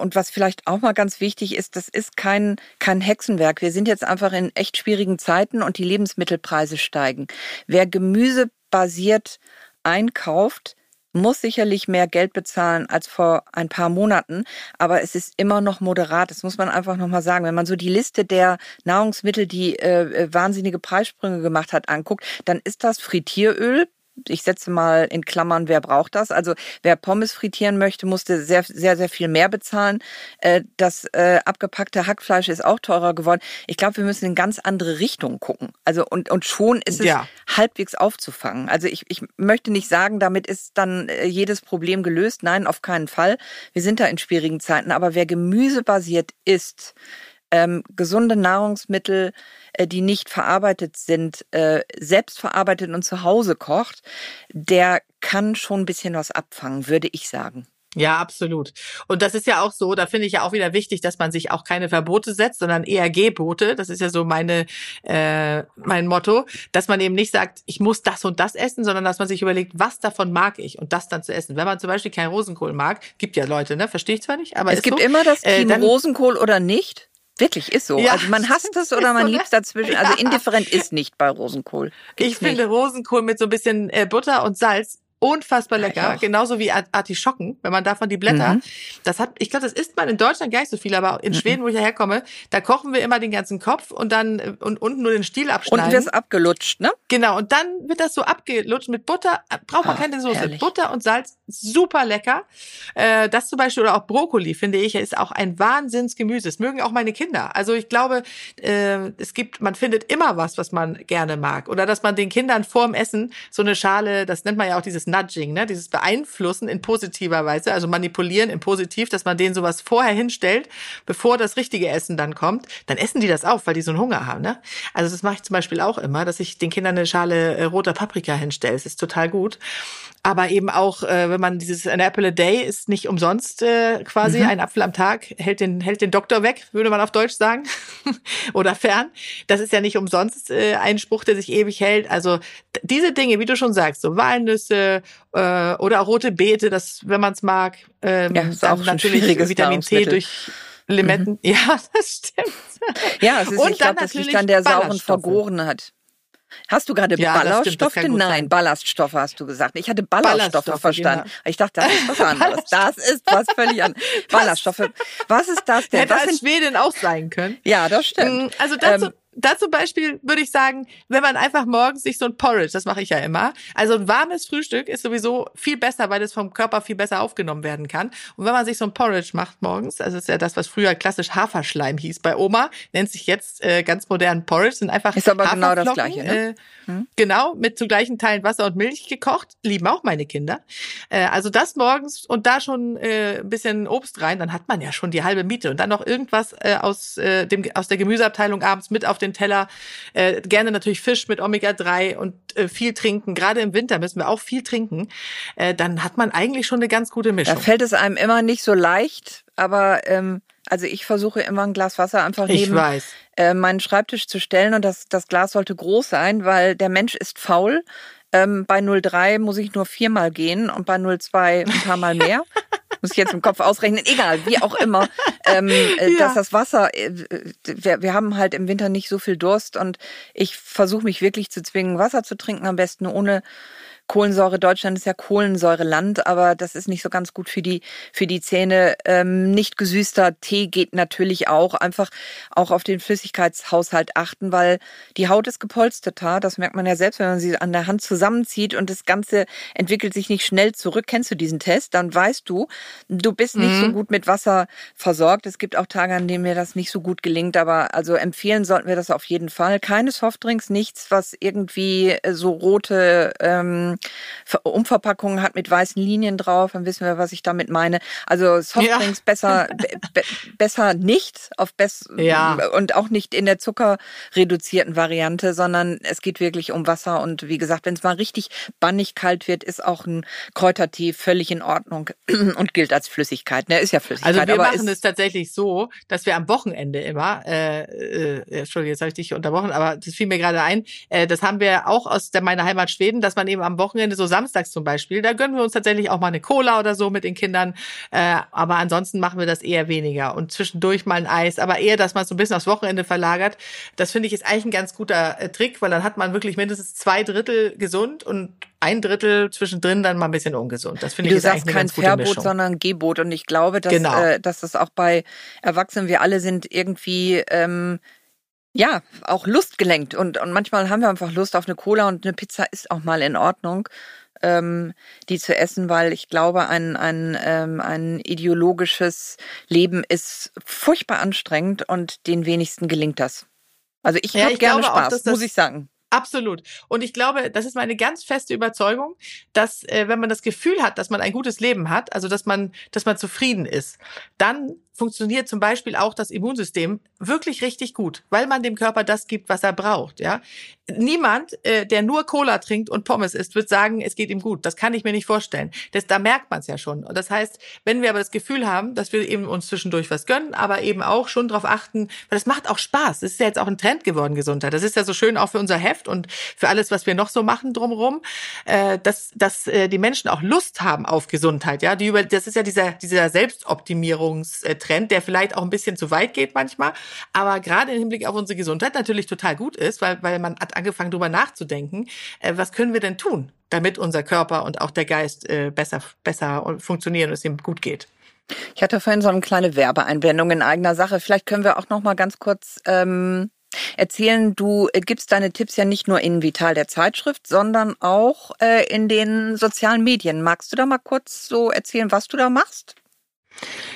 Und was vielleicht auch mal ganz wichtig ist, das ist kein, kein Hexenwerk. Wir sind jetzt einfach in echt schwierigen Zeiten und die Lebensmittelpreise steigen. Wer gemüsebasiert einkauft, muss sicherlich mehr Geld bezahlen als vor ein paar Monaten, aber es ist immer noch moderat. Das muss man einfach nochmal sagen. Wenn man so die Liste der Nahrungsmittel, die äh, äh, wahnsinnige Preissprünge gemacht hat, anguckt, dann ist das Frittieröl Ich setze mal in Klammern, wer braucht das? Also wer Pommes frittieren möchte, musste sehr, sehr, sehr viel mehr bezahlen. Äh, das äh, abgepackte Hackfleisch ist auch teurer geworden. Ich glaube, wir müssen in ganz andere Richtungen gucken. Also und, und schon ist es ja. halbwegs aufzufangen. Also ich, ich möchte nicht sagen, damit ist dann äh, jedes Problem gelöst. Nein, auf keinen Fall. Wir sind da in schwierigen Zeiten. Aber wer gemüsebasiert ist, ähm, gesunde Nahrungsmittel, äh, die nicht verarbeitet sind, äh, selbst verarbeitet und zu Hause kocht, der kann schon ein bisschen was abfangen, würde ich sagen. Ja, absolut. Und das ist ja auch so, da finde ich ja auch wieder wichtig, dass man sich auch keine Verbote setzt, sondern eher Gebote. Das ist ja so meine äh, mein Motto, dass man eben nicht sagt, ich muss das und das essen, sondern dass man sich überlegt, was davon mag ich und das dann zu essen. Wenn man zum Beispiel keinen Rosenkohl mag, gibt ja Leute, ne, verstehe ich zwar nicht, aber es gibt so, immer das Team äh, Rosenkohl oder nicht. Wirklich, ist so. Ja, also man hasst es oder man so, liebt es dazwischen. Also indifferent ist nicht bei Rosenkohl. Gibt's ich finde Rosenkohl mit so ein bisschen äh, Butter und Salz unfassbar lecker, genauso wie Artischocken, wenn man davon die Blätter, mhm. das hat, ich glaube, das isst man in Deutschland gar nicht so viel, aber in mhm. Schweden, wo ich herkomme, da kochen wir immer den ganzen Kopf und dann äh, und unten nur den Stiel abschneiden. Und wird abgelutscht, ne? Genau, und dann wird das so abgelutscht mit Butter, äh, braucht man ah, keine Soße, herrlich. Butter und Salz, super lecker. Äh, das zum Beispiel oder auch Brokkoli, finde ich, ist auch ein Wahnsinnsgemüse. Das mögen auch meine Kinder. Also ich glaube, es gibt, man findet immer was, was man gerne mag oder dass man den Kindern vorm Essen so eine Schale, das nennt man ja auch dieses Nudging, ne? dieses Beeinflussen in positiver Weise, also manipulieren in positiv, dass man denen sowas vorher hinstellt, bevor das richtige Essen dann kommt, dann essen die das auf, weil die so einen Hunger haben. Ne? Also das mache ich zum Beispiel auch immer, dass ich den Kindern eine Schale äh, roter Paprika hinstelle. Das ist total gut. Aber eben auch, äh, wenn man dieses An Apple a Day ist nicht umsonst äh, quasi, mhm. ein Apfel am Tag hält den, hält den Doktor weg, würde man auf Deutsch sagen. Oder fern. Das ist ja nicht umsonst äh, ein Spruch, der sich ewig hält. Also diese Dinge, wie du schon sagst, so Walnüsse äh, oder rote Beete, das, wenn man es mag, ähm, ja, ist auch natürlich Vitamin C durch Limetten. Mhm. Ja, das stimmt. Ja, es ist, Und ich glaube, das liegt an der sauren Vergorenheit. Hast du gerade ja, Ballaststoffe? Nein, Ballaststoffe hast du gesagt. Ich hatte Ballaststoffe, Ballaststoffe verstanden. Genau. Ich dachte, das ist was anderes. das ist was völlig anderes. Ballaststoffe. Was ist das denn? Hätte was als Schwedin auch sein können. Ja, das stimmt. Mm, also dazu, ähm, da zum Beispiel würde ich sagen, wenn man einfach morgens sich so ein Porridge, das mache ich ja immer, also ein warmes Frühstück ist sowieso viel besser, weil es vom Körper viel besser aufgenommen werden kann. Und wenn man sich so ein Porridge macht morgens, also ist ja das, was früher klassisch Haferschleim hieß bei Oma, nennt sich jetzt äh, ganz modern Porridge, sind einfach Ist aber genau das gleiche, ne? Äh, hm? Genau, mit zu gleichen Teilen Wasser und Milch gekocht, lieben auch meine Kinder. Äh, also das morgens und da schon äh, ein bisschen Obst rein, dann hat man ja schon die halbe Miete und dann noch irgendwas äh, aus äh, dem aus der Gemüseabteilung abends mit auf den Teller. Äh, gerne natürlich Fisch mit Omega-3 und äh, viel trinken. Gerade im Winter müssen wir auch viel trinken. Äh, dann hat man eigentlich schon eine ganz gute Mischung. Da fällt es einem immer nicht so leicht, aber ähm, also ich versuche immer ein Glas Wasser einfach neben äh, meinen Schreibtisch zu stellen und das, das Glas sollte groß sein, weil der Mensch ist faul. Ähm, bei 03 muss ich nur viermal gehen und bei 02 ein paar Mal mehr. Muss ich jetzt im Kopf ausrechnen, egal, wie auch immer, ähm, äh, ja. dass das Wasser, äh, wir, wir haben halt im Winter nicht so viel Durst und ich versuche mich wirklich zu zwingen, Wasser zu trinken, am besten ohne Kohlensäure. Deutschland ist ja Kohlensäureland, aber das ist nicht so ganz gut für die, für die Zähne. Ähm, nicht gesüßter Tee geht natürlich auch. Einfach auch auf den Flüssigkeitshaushalt achten, weil die Haut ist gepolsterter. Das merkt man ja selbst, wenn man sie an der Hand zusammenzieht und das Ganze entwickelt sich nicht schnell zurück. Kennst du diesen Test? Dann weißt du, du bist nicht mhm. so gut mit Wasser versorgt. Es gibt auch Tage, an denen mir das nicht so gut gelingt, aber also empfehlen sollten wir das auf jeden Fall. Keine Softdrinks, nichts, was irgendwie so rote ähm, Umverpackungen hat mit weißen Linien drauf, dann wissen wir, was ich damit meine. Also Softdrinks ja. besser be besser nicht auf bess ja. und auch nicht in der zuckerreduzierten Variante, sondern es geht wirklich um Wasser und wie gesagt, wenn es mal richtig bannig kalt wird, ist auch ein Kräutertee völlig in Ordnung und gilt als Flüssigkeit. Ne, ist ja Flüssigkeit. Also wir machen es tatsächlich so, dass wir am Wochenende immer, äh, äh, Entschuldigung, jetzt habe ich dich unterbrochen, aber das fiel mir gerade ein, äh, das haben wir auch aus der, meiner Heimat Schweden, dass man eben am Wochenende, so samstags zum Beispiel, da gönnen wir uns tatsächlich auch mal eine Cola oder so mit den Kindern. Äh, aber ansonsten machen wir das eher weniger. Und zwischendurch mal ein Eis, aber eher, dass man es so ein bisschen aufs Wochenende verlagert. Das finde ich ist eigentlich ein ganz guter äh, Trick, weil dann hat man wirklich mindestens zwei Drittel gesund und ein Drittel zwischendrin dann mal ein bisschen ungesund. Das finde ich ist eigentlich eine ganz gute Verbot, Mischung. sondern Gebot. Und ich glaube, dass, genau. äh, dass das auch bei Erwachsenen, wir alle sind irgendwie ähm, ja, auch Lust gelenkt. Und, und manchmal haben wir einfach Lust auf eine Cola und eine Pizza ist auch mal in Ordnung, ähm, die zu essen, weil ich glaube, ein, ein, ähm, ein ideologisches Leben ist furchtbar anstrengend und den wenigsten gelingt das. Also ich ja, habe gerne Spaß, auch, muss ich sagen. Absolut. Und ich glaube, das ist meine ganz feste Überzeugung, dass äh, wenn man das Gefühl hat, dass man ein gutes Leben hat, also dass man, dass man zufrieden ist, dann funktioniert zum Beispiel auch das Immunsystem wirklich richtig gut, weil man dem Körper das gibt, was er braucht. Ja, niemand, äh, der nur Cola trinkt und Pommes isst, wird sagen, es geht ihm gut. Das kann ich mir nicht vorstellen. Das, da merkt man es ja schon. Und das heißt, wenn wir aber das Gefühl haben, dass wir eben uns zwischendurch was gönnen, aber eben auch schon darauf achten, weil das macht auch Spaß. Das ist ja jetzt auch ein Trend geworden, Gesundheit. Das ist ja so schön auch für unser Heft und für alles, was wir noch so machen drumherum, äh, dass, dass äh, die Menschen auch Lust haben auf Gesundheit. Ja, die über, das ist ja dieser dieser Selbstoptimierungs Trend, der vielleicht auch ein bisschen zu weit geht manchmal, aber gerade im Hinblick auf unsere Gesundheit natürlich total gut ist, weil, weil man hat angefangen, darüber nachzudenken, äh, was können wir denn tun, damit unser Körper und auch der Geist äh, besser, besser funktionieren und es ihm gut geht. Ich hatte vorhin so eine kleine Werbeeinblendung in eigener Sache. Vielleicht können wir auch noch mal ganz kurz ähm, erzählen. Du äh, gibst deine Tipps ja nicht nur in Vital der Zeitschrift, sondern auch äh, in den sozialen Medien. Magst du da mal kurz so erzählen, was du da machst?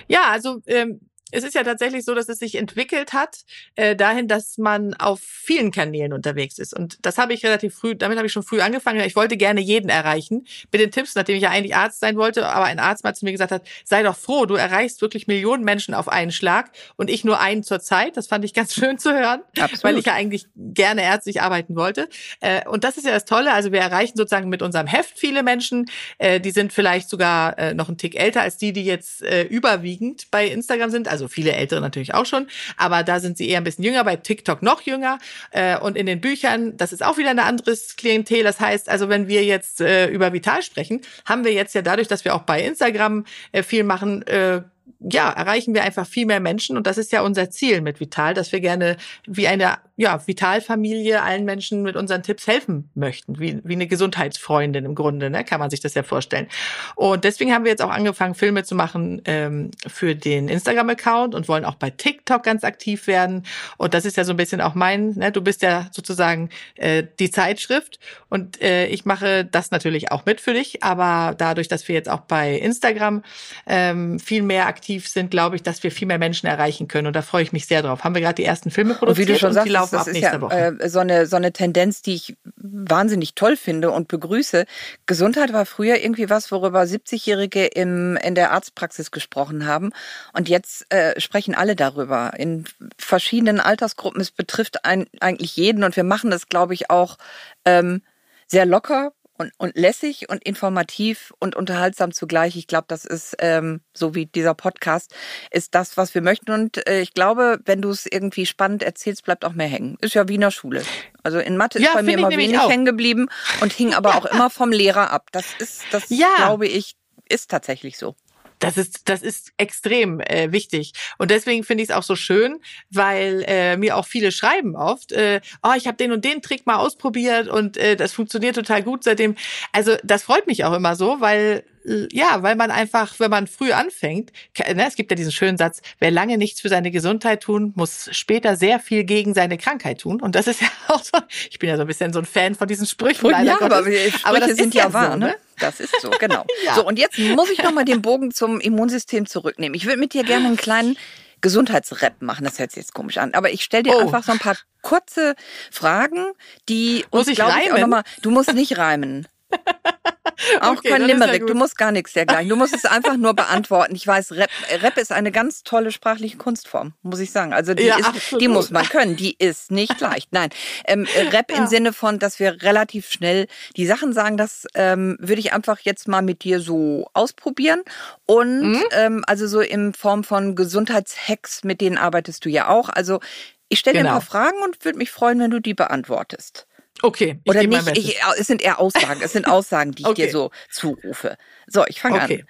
Ja, also ähm, es ist ja tatsächlich so, dass es sich entwickelt hat, äh, dahin, dass man auf vielen Kanälen unterwegs ist. Und das habe ich relativ früh, damit habe ich schon früh angefangen. Ich wollte gerne jeden erreichen mit den Tipps, nachdem ich ja eigentlich Arzt sein wollte, aber ein Arzt mal zu mir gesagt hat, sei doch froh, du erreichst wirklich Millionen Menschen auf einen Schlag und ich nur einen zur Zeit. Das fand ich ganz schön zu hören, Absolut. weil ich ja eigentlich gerne ärztlich arbeiten wollte. Äh, und das ist ja das Tolle. Also wir erreichen sozusagen mit unserem Heft viele Menschen. Äh, die sind vielleicht sogar äh, noch einen Tick älter als die, die jetzt äh, überwiegend bei Instagram sind. Also viele Ältere natürlich auch schon, aber da sind sie eher ein bisschen jünger, bei TikTok noch jünger. Äh, und in den Büchern, das ist auch wieder ein anderes Klientel. Das heißt, also wenn wir jetzt äh, über Vital sprechen, haben wir jetzt ja dadurch, dass wir auch bei Instagram äh, viel machen, äh, ja, erreichen wir einfach viel mehr Menschen und das ist ja unser Ziel mit Vital, dass wir gerne wie eine ja, Vitalfamilie allen Menschen mit unseren Tipps helfen möchten, wie, wie eine Gesundheitsfreundin im Grunde, ne, kann man sich das ja vorstellen. Und deswegen haben wir jetzt auch angefangen, Filme zu machen ähm, für den Instagram-Account und wollen auch bei TikTok ganz aktiv werden. Und das ist ja so ein bisschen auch mein, ne, du bist ja sozusagen äh, die Zeitschrift und äh, ich mache das natürlich auch mit für dich, aber dadurch, dass wir jetzt auch bei Instagram ähm, viel mehr aktiv sind, glaube ich, dass wir viel mehr Menschen erreichen können. Und da freue ich mich sehr drauf. Haben wir gerade die ersten Filme produziert und, wie du schon sagst, laufen das ab ist ja Woche. Äh, so, eine, so eine Tendenz, die ich wahnsinnig toll finde und begrüße. Gesundheit war früher irgendwie was, worüber 70-Jährige im, in der Arztpraxis gesprochen haben. Und jetzt äh, sprechen alle darüber in verschiedenen Altersgruppen. Es betrifft ein, eigentlich jeden und wir machen das, glaube ich, auch ähm, sehr locker und, und lässig und informativ und unterhaltsam zugleich. Ich glaube, das ist, ähm, so wie dieser Podcast, ist das, was wir möchten. Und äh, ich glaube, wenn du es irgendwie spannend erzählst, bleibt auch mehr hängen. Ist ja wie in der Schule. Also in Mathe ja, ist bei mir immer wenig hängen geblieben und hing aber auch immer vom Lehrer ab. Das ist, das ja. glaube ich, ist tatsächlich so. Das ist, das ist extrem äh, wichtig. Und deswegen finde ich es auch so schön, weil äh, mir auch viele schreiben oft, äh, oh, ich habe den und den Trick mal ausprobiert und äh, das funktioniert total gut seitdem. Also das freut mich auch immer so, weil ja, weil man einfach, wenn man früh anfängt, ne, es gibt ja diesen schönen Satz, wer lange nichts für seine Gesundheit tun, muss später sehr viel gegen seine Krankheit tun. Und das ist ja auch so, ich bin ja so ein bisschen so ein Fan von diesen Sprüchen. Ja, aber, aber das sind ja wahr, so, ne? ne? Das ist so, genau. ja. So, und jetzt muss ich nochmal den Bogen zum Immunsystem zurücknehmen. Ich würde mit dir gerne einen kleinen Gesundheitsrap machen. Das hört sich jetzt komisch an. Aber ich stelle dir oh. einfach so ein paar kurze Fragen, die uns, glaube ich, auch nochmal. Du musst nicht reimen. Auch okay, kein Limerick, ja du musst gar nichts dergleichen. Du musst es einfach nur beantworten. Ich weiß, Rap, Rap ist eine ganz tolle sprachliche Kunstform, muss ich sagen. Also die, ja, ist, die muss man können, die ist nicht leicht. Nein, ähm, Rap ja. im Sinne von, dass wir relativ schnell die Sachen sagen, das ähm, würde ich einfach jetzt mal mit dir so ausprobieren. Und mhm. ähm, also so in Form von Gesundheitshacks, mit denen arbeitest du ja auch. Also ich stelle genau. dir ein genau. paar Fragen und würde mich freuen, wenn du die beantwortest. Okay. Ich Oder nicht, ich, es sind eher Aussagen, es sind Aussagen, die ich okay. dir so zurufe. So, ich fange okay. an.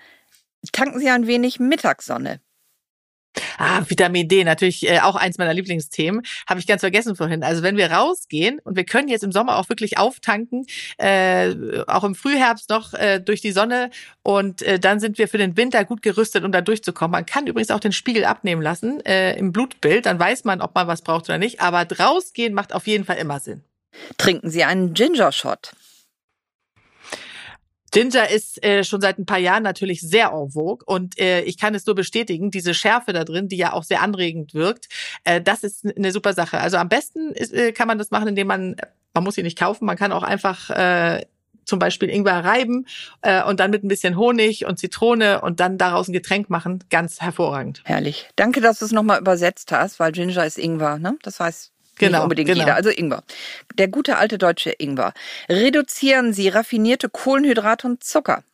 Tanken Sie ein wenig Mittagssonne. Ah, Vitamin D, natürlich äh, auch eins meiner Lieblingsthemen. Habe ich ganz vergessen vorhin. Also wenn wir rausgehen und wir können jetzt im Sommer auch wirklich auftanken, äh, auch im Frühherbst noch äh, durch die Sonne und äh, dann sind wir für den Winter gut gerüstet, um da durchzukommen. Man kann übrigens auch den Spiegel abnehmen lassen äh, im Blutbild, dann weiß man, ob man was braucht oder nicht. Aber rausgehen macht auf jeden Fall immer Sinn. Trinken Sie einen Ginger Shot. Ginger ist äh, schon seit ein paar Jahren natürlich sehr en vogue und äh, ich kann es nur bestätigen, diese Schärfe da drin, die ja auch sehr anregend wirkt, äh, das ist eine super Sache. Also am besten ist, äh, kann man das machen, indem man, man muss sie nicht kaufen, man kann auch einfach äh, zum Beispiel Ingwer reiben äh, und dann mit ein bisschen Honig und Zitrone und dann daraus ein Getränk machen. Ganz hervorragend. Herrlich. Danke, dass du es nochmal übersetzt hast, weil Ginger ist Ingwer, ne? Das heißt, Genau, Nicht unbedingt genau. jeder. Also Ingwer. Der gute alte deutsche Ingwer. Reduzieren Sie raffinierte Kohlenhydrate und Zucker.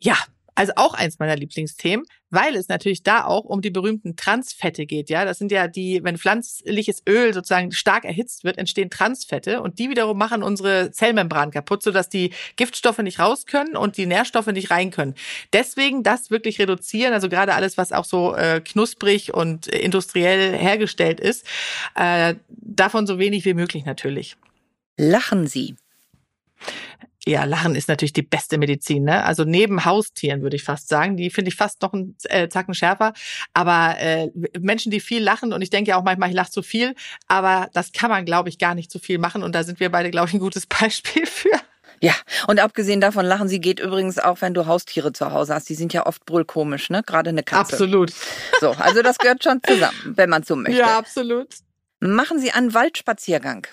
Ja, also auch eins meiner Lieblingsthemen, weil es natürlich da auch um die berühmten Transfette geht. Ja, das sind ja die, wenn pflanzliches Öl sozusagen stark erhitzt wird, entstehen Transfette und die wiederum machen unsere Zellmembran kaputt, sodass die Giftstoffe nicht raus können und die Nährstoffe nicht rein können. Deswegen das wirklich reduzieren, also gerade alles, was auch so äh, knusprig und industriell hergestellt ist, äh, davon so wenig wie möglich natürlich. Lachen Sie. Ja, Lachen ist natürlich die beste Medizin. Ne? Also neben Haustieren würde ich fast sagen. Die finde ich fast noch einen äh, Zacken schärfer. Aber äh, Menschen, die viel lachen, und ich denke ja auch manchmal, ich lache zu viel, aber das kann man, glaube ich, gar nicht zu viel machen. Und da sind wir beide, glaube ich, ein gutes Beispiel für. Ja, und abgesehen davon, Lachen Sie geht übrigens auch, wenn du Haustiere zu Hause hast. Die sind ja oft brüllkomisch, ne? Gerade eine Katze. Absolut. So, also das gehört schon zusammen, wenn man so möchte. Ja, absolut. Machen Sie einen Waldspaziergang.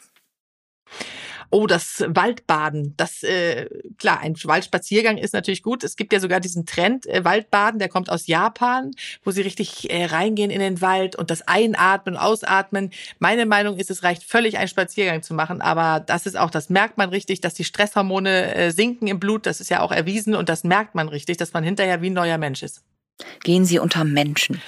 Oh, das Waldbaden. Das äh, klar, ein Waldspaziergang ist natürlich gut. Es gibt ja sogar diesen Trend äh, Waldbaden, der kommt aus Japan, wo sie richtig äh, reingehen in den Wald und das Einatmen, Ausatmen. Meine Meinung ist, es reicht völlig, einen Spaziergang zu machen, aber das ist auch, das merkt man richtig, dass die Stresshormone äh, sinken im Blut. Das ist ja auch erwiesen und das merkt man richtig, dass man hinterher wie ein neuer Mensch ist. Gehen Sie unter Menschen.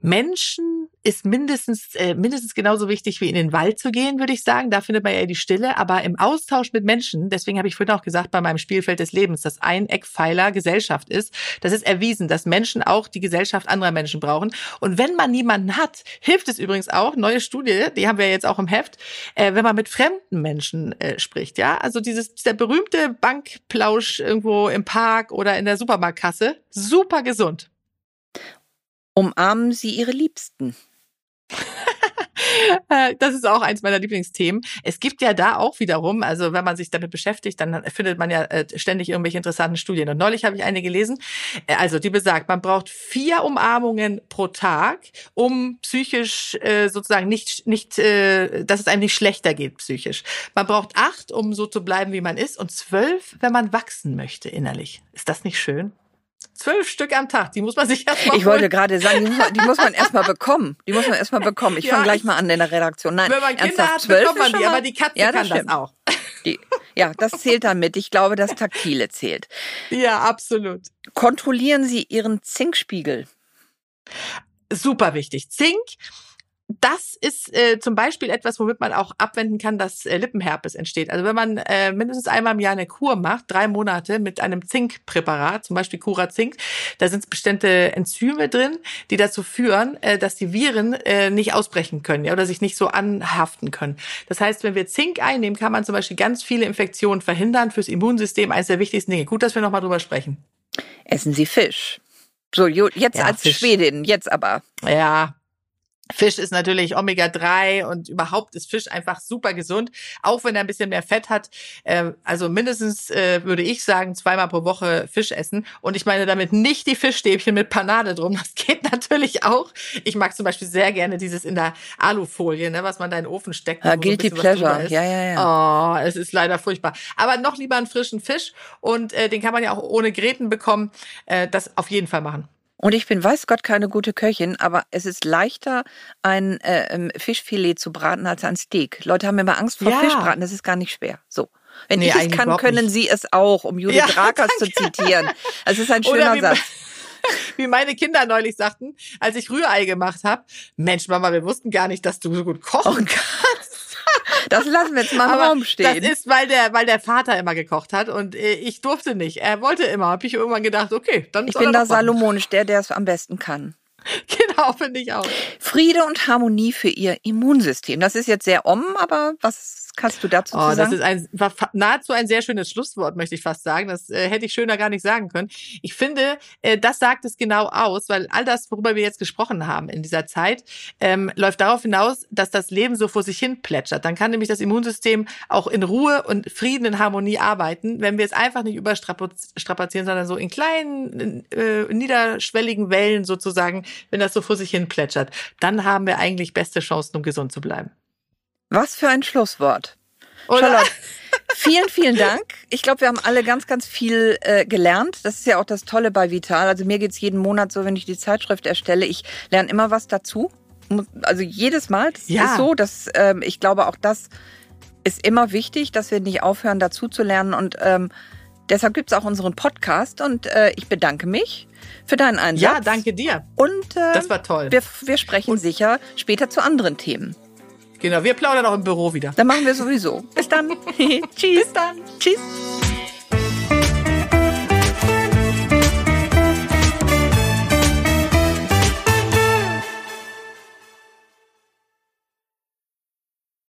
Menschen ist mindestens, äh, mindestens genauso wichtig wie in den Wald zu gehen, würde ich sagen. Da findet man ja die Stille. Aber im Austausch mit Menschen, deswegen habe ich vorhin auch gesagt, bei meinem Spielfeld des Lebens, dass ein Eckpfeiler Gesellschaft ist. Das ist erwiesen, dass Menschen auch die Gesellschaft anderer Menschen brauchen. Und wenn man niemanden hat, hilft es übrigens auch, neue Studie, die haben wir jetzt auch im Heft, äh, wenn man mit fremden Menschen äh, spricht. Ja, also dieses, dieser berühmte Bankplausch irgendwo im Park oder in der Supermarktkasse, super gesund. Umarmen Sie Ihre Liebsten. Äh, das ist auch eins meiner Lieblingsthemen. Es gibt ja da auch wiederum, also wenn man sich damit beschäftigt, dann findet man ja äh, ständig irgendwelche interessanten Studien. Und neulich habe ich eine gelesen, äh, also die besagt, man braucht vier Umarmungen pro Tag, um psychisch sozusagen nicht, nicht, dass es einem nicht schlechter geht psychisch. Man braucht acht, um so zu bleiben, wie man ist, und zwölf, wenn man wachsen möchte innerlich. Ist das nicht schön? Zwölf Stück am Tag, die muss man sich erstmal. Ich wollte gerade sagen, die muss man, die muss man erstmal bekommen. Die muss man erstmal bekommen. Ich ja, fange gleich mal an in der Redaktion. Nein, wenn man Kinder hat, bekommt man die, aber die Katze ja, das kann stimmt. das auch. Die, ja, das zählt damit. Ich glaube, das Taktile zählt. Ja, absolut. Kontrollieren Sie Ihren Zinkspiegel. Super wichtig. Zink das ist äh, zum Beispiel etwas, womit man auch abwenden kann, dass äh, Lippenherpes entsteht. Also wenn man äh, mindestens einmal im Jahr eine Kur macht, drei Monate mit einem Zinkpräparat, zum Beispiel Cura Zink, da sind bestimmte Enzyme drin, die dazu führen, äh, dass die Viren äh, nicht ausbrechen können ja, oder sich nicht so anhaften können. Das heißt, wenn wir Zink einnehmen, kann man zum Beispiel ganz viele Infektionen verhindern fürs Immunsystem. Eines der wichtigsten Dinge. Gut, dass wir nochmal drüber sprechen. Essen Sie Fisch. So, jetzt ja, als Fisch. Schwedin, jetzt aber. Ja, Fisch ist natürlich Omega-3 und überhaupt ist Fisch einfach super gesund, auch wenn er ein bisschen mehr Fett hat. Äh, also mindestens äh, würde ich sagen, zweimal pro Woche Fisch essen. Und ich meine damit nicht die Fischstäbchen mit Panade drum. Das geht natürlich auch. Ich mag zum Beispiel sehr gerne dieses in der Alufolie, ne, was man da in den Ofen steckt. Ja, guilty so pleasure. Ja, ja, ja. Oh, es ist leider furchtbar. Aber noch lieber einen frischen Fisch und äh, den kann man ja auch ohne Gräten bekommen. Äh, das auf jeden Fall machen. Und ich bin, weiß Gott, keine gute Köchin, aber es ist leichter, ein äh, ähm, Fischfilet zu braten als ein Steak. Leute haben immer Angst vor ja. Fischbraten, das ist gar nicht schwer. So. Wenn nee, ich es kann, können nicht. Sie es auch, um Judith ja, Rakers zu zitieren. Es ist ein schöner Satz. Wie meine Kinder neulich sagten, als ich Rührei gemacht habe, Mensch, Mama, wir wussten gar nicht, dass du so gut kochen oh kannst. Das lassen wir jetzt mal im Raum stehen. Das ist, weil der, weil der Vater immer gekocht hat und äh, ich durfte nicht. Er wollte immer. Habe ich irgendwann gedacht, okay, dann Ich bin da salomonisch, der, der es am besten kann. Genau, finde ich auch. Friede und Harmonie für ihr Immunsystem. Das ist jetzt sehr om, aber was kannst du dazu oh, sagen? Das ist ein, war nahezu ein sehr schönes Schlusswort, möchte ich fast sagen. Das äh, hätte ich schöner gar nicht sagen können. Ich finde, äh, das sagt es genau aus, weil all das, worüber wir jetzt gesprochen haben in dieser Zeit, ähm, läuft darauf hinaus, dass das Leben so vor sich hin plätschert. Dann kann nämlich das Immunsystem auch in Ruhe und Frieden, in Harmonie arbeiten, wenn wir es einfach nicht überstrapazieren, sondern so in kleinen, äh, niederschwelligen Wellen sozusagen, wenn das so vor sich hin plätschert. Dann haben wir eigentlich beste Chancen, um gesund zu bleiben. Was für ein Schlusswort. Oder? Charlotte, vielen, vielen Dank. Ich glaube, wir haben alle ganz, ganz viel äh, gelernt. Das ist ja auch das Tolle bei Vital. Also mir geht's jeden Monat so, wenn ich die Zeitschrift erstelle, ich lerne immer was dazu. Also jedes Mal. Das Ja. ist so, dass ähm, ich glaube, auch das ist immer wichtig, dass wir nicht aufhören, dazu zu lernen. Und ähm, deshalb gibt's auch unseren Podcast. Und äh, ich bedanke mich für deinen Einsatz. Ja, danke dir. Und äh, Das war toll. wir, wir sprechen sicher später zu anderen Themen. Genau, wir plaudern auch im Büro wieder. Dann machen wir sowieso. Bis dann. Tschüss. Bis dann. Tschüss.